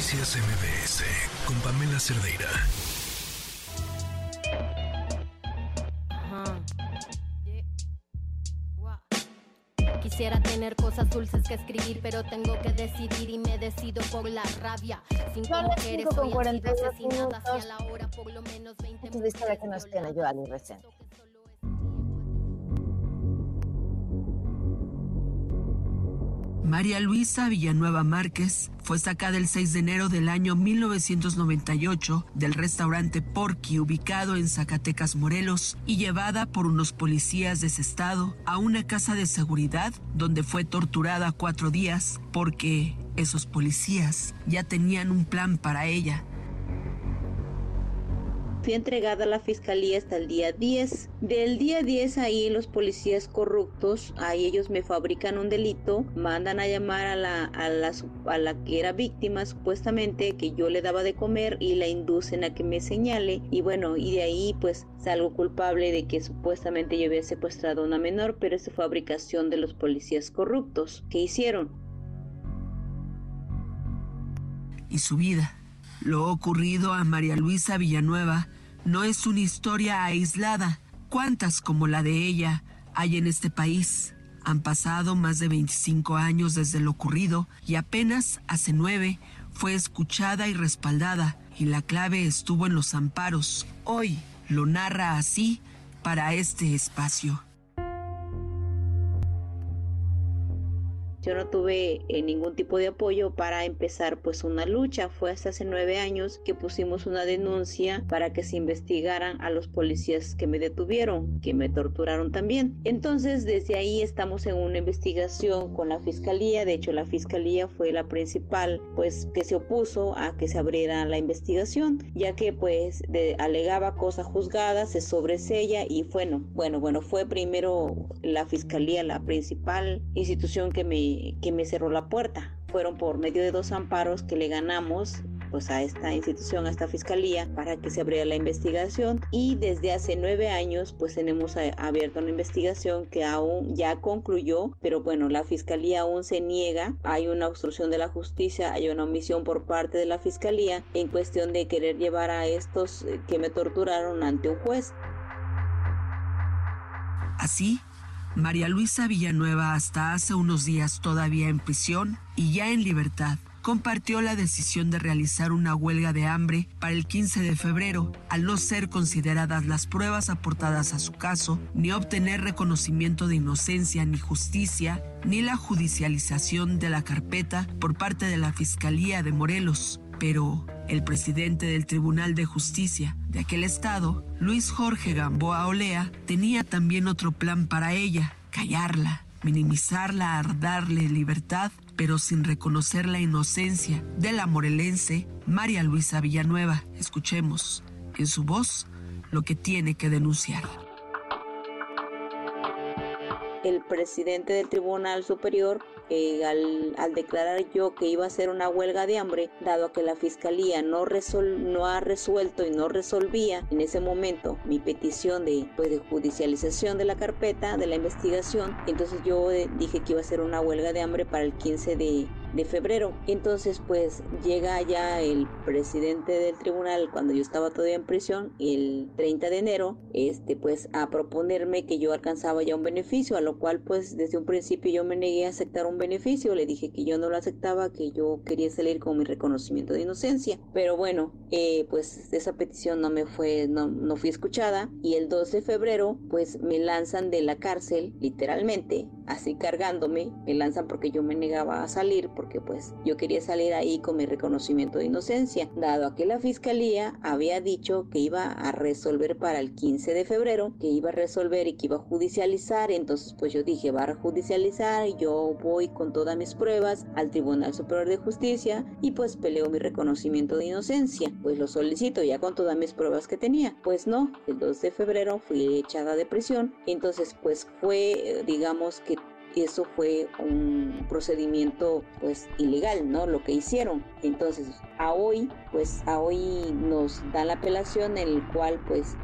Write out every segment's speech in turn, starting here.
Noticias MBS con Pamela Cerdeira. Quisiera tener cosas dulces que escribir, pero tengo que decidir y me decido por la rabia. Cinco mujeres hoy han sido asesinadas y a la hora por lo menos 20 mujeres. que nos tiene yo a mi recién. María Luisa Villanueva Márquez fue sacada el 6 de enero del año 1998 del restaurante Porky ubicado en Zacatecas, Morelos, y llevada por unos policías de ese estado a una casa de seguridad donde fue torturada cuatro días porque esos policías ya tenían un plan para ella Fui entregada a la fiscalía hasta el día 10. Del día 10 ahí los policías corruptos, ahí ellos me fabrican un delito, mandan a llamar a la, a la, que era víctima supuestamente, que yo le daba de comer y la inducen a que me señale. Y bueno, y de ahí pues salgo culpable de que supuestamente yo había secuestrado a una menor, pero es fabricación de los policías corruptos. ¿Qué hicieron? Y su vida lo ocurrido a María Luisa Villanueva no es una historia aislada. ¿Cuántas como la de ella hay en este país? Han pasado más de 25 años desde lo ocurrido y apenas hace nueve fue escuchada y respaldada y la clave estuvo en los amparos. Hoy lo narra así para este espacio. Yo no tuve eh, ningún tipo de apoyo para empezar pues una lucha. Fue hasta hace nueve años que pusimos una denuncia para que se investigaran a los policías que me detuvieron, que me torturaron también. Entonces desde ahí estamos en una investigación con la fiscalía. De hecho la fiscalía fue la principal pues que se opuso a que se abriera la investigación, ya que pues alegaba cosas juzgadas, se sobresella y bueno, bueno, bueno, fue primero la fiscalía la principal institución que me que me cerró la puerta. Fueron por medio de dos amparos que le ganamos pues a esta institución, a esta fiscalía, para que se abriera la investigación. Y desde hace nueve años, pues tenemos abierto una investigación que aún ya concluyó, pero bueno, la fiscalía aún se niega. Hay una obstrucción de la justicia, hay una omisión por parte de la fiscalía en cuestión de querer llevar a estos eh, que me torturaron ante un juez. Así María Luisa Villanueva, hasta hace unos días todavía en prisión y ya en libertad, compartió la decisión de realizar una huelga de hambre para el 15 de febrero, al no ser consideradas las pruebas aportadas a su caso, ni obtener reconocimiento de inocencia ni justicia, ni la judicialización de la carpeta por parte de la Fiscalía de Morelos. Pero el presidente del Tribunal de Justicia de aquel estado, Luis Jorge Gamboa Olea, tenía también otro plan para ella, callarla, minimizarla, darle libertad, pero sin reconocer la inocencia de la morelense María Luisa Villanueva. Escuchemos en su voz lo que tiene que denunciar el presidente del Tribunal Superior eh, al, declarar yo que iba a hacer una huelga de hambre, dado que la fiscalía no, resol, no ha resuelto y no resolvía en ese momento mi petición de, pues, de judicialización de la carpeta, de la investigación, entonces yo eh, dije que iba a hacer una huelga de hambre para el 15 de, de febrero. Entonces, pues llega ya el presidente del tribunal cuando yo estaba todavía en prisión, el 30 de enero, este, pues a proponerme que yo alcanzaba ya un beneficio, a lo cual, pues desde un principio yo me negué a aceptar un beneficio, le dije que yo no lo aceptaba, que yo quería salir con mi reconocimiento de inocencia. Pero bueno, eh, pues esa petición no me fue, no, no fui escuchada y el 2 de febrero, pues me lanzan de la cárcel, literalmente, así cargándome, me lanzan porque yo me negaba a salir porque pues yo quería salir ahí con mi reconocimiento de inocencia, dado que la fiscalía había dicho que iba a resolver para el 15 de febrero, que iba a resolver y que iba a judicializar, entonces pues yo dije, va a judicializar, yo voy con todas mis pruebas al Tribunal Superior de Justicia y pues peleo mi reconocimiento de inocencia, pues lo solicito ya con todas mis pruebas que tenía, pues no, el 2 de febrero fui echada de prisión, entonces pues fue digamos que eso fue un procedimiento pues ilegal, ¿no? Lo que hicieron. Entonces, a hoy, pues a hoy nos dan la apelación en el cual pues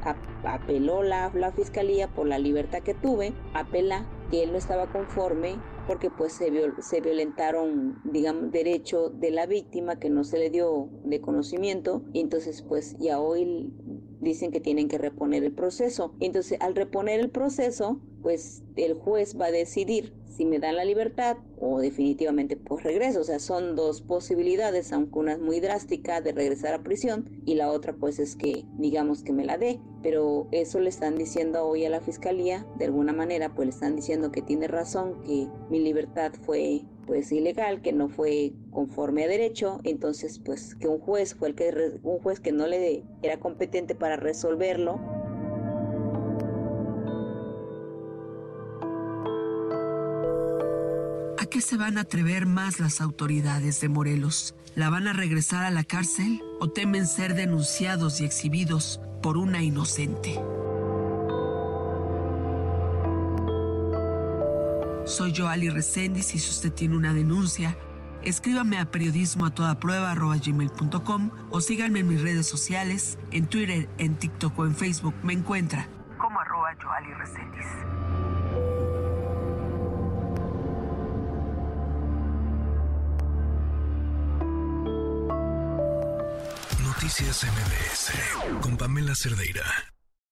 apeló la, la fiscalía por la libertad que tuve, apela que él no estaba conforme porque pues se, se violentaron, digamos, derecho de la víctima que no se le dio de conocimiento entonces pues ya hoy dicen que tienen que reponer el proceso. Entonces, al reponer el proceso, pues el juez va a decidir si me dan la libertad o definitivamente pues regreso. O sea, son dos posibilidades, aunque una es muy drástica de regresar a prisión y la otra pues es que digamos que me la dé. Pero eso le están diciendo hoy a la fiscalía, de alguna manera pues le están diciendo que tiene razón, que mi libertad fue pues ilegal, que no fue conforme a derecho, entonces pues que un juez fue el que un juez que no le era competente para resolverlo. ¿A qué se van a atrever más las autoridades de Morelos? ¿La van a regresar a la cárcel o temen ser denunciados y exhibidos por una inocente? Soy Joali Reséndiz y si usted tiene una denuncia, escríbame a periodismo o síganme en mis redes sociales, en Twitter, en TikTok o en Facebook. Me encuentra como arroba Joali Reséndiz. Noticias MBS con Pamela Cerdeira.